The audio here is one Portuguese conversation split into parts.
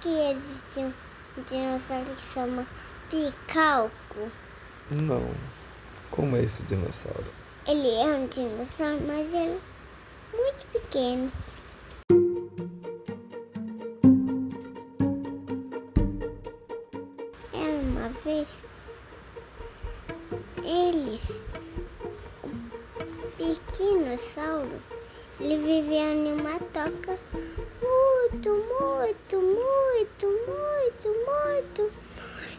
que existe um dinossauro que chama Picalco? Não. Como é esse dinossauro? Ele é um dinossauro, mas ele é muito pequeno. Era uma vez eles, o pequenossauro, ele vivia em uma toca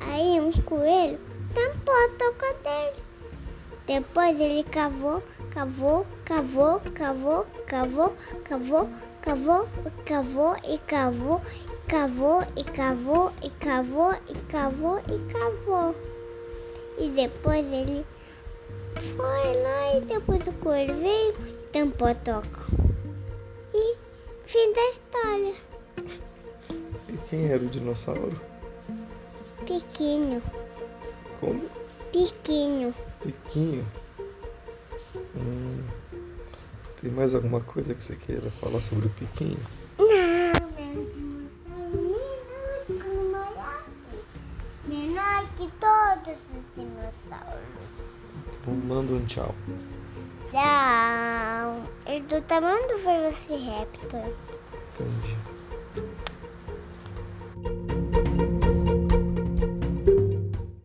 Aí um coelho tampou a toca dele. Depois ele cavou, cavou, cavou, cavou, cavou, cavou, cavou, cavou e cavou, cavou e cavou e cavou e cavou e cavou. E depois ele foi lá e depois o coelho veio e tampou a toca. E fim da história. E quem era o dinossauro? Pequeno, Como? pequeno. Piquinho. Hum. Tem mais alguma coisa que você queira falar sobre o Piquinho? Não, é menor que todos os dinossauros. Então manda um tchau. Tchau. Ele do tamanho do Velociraptor.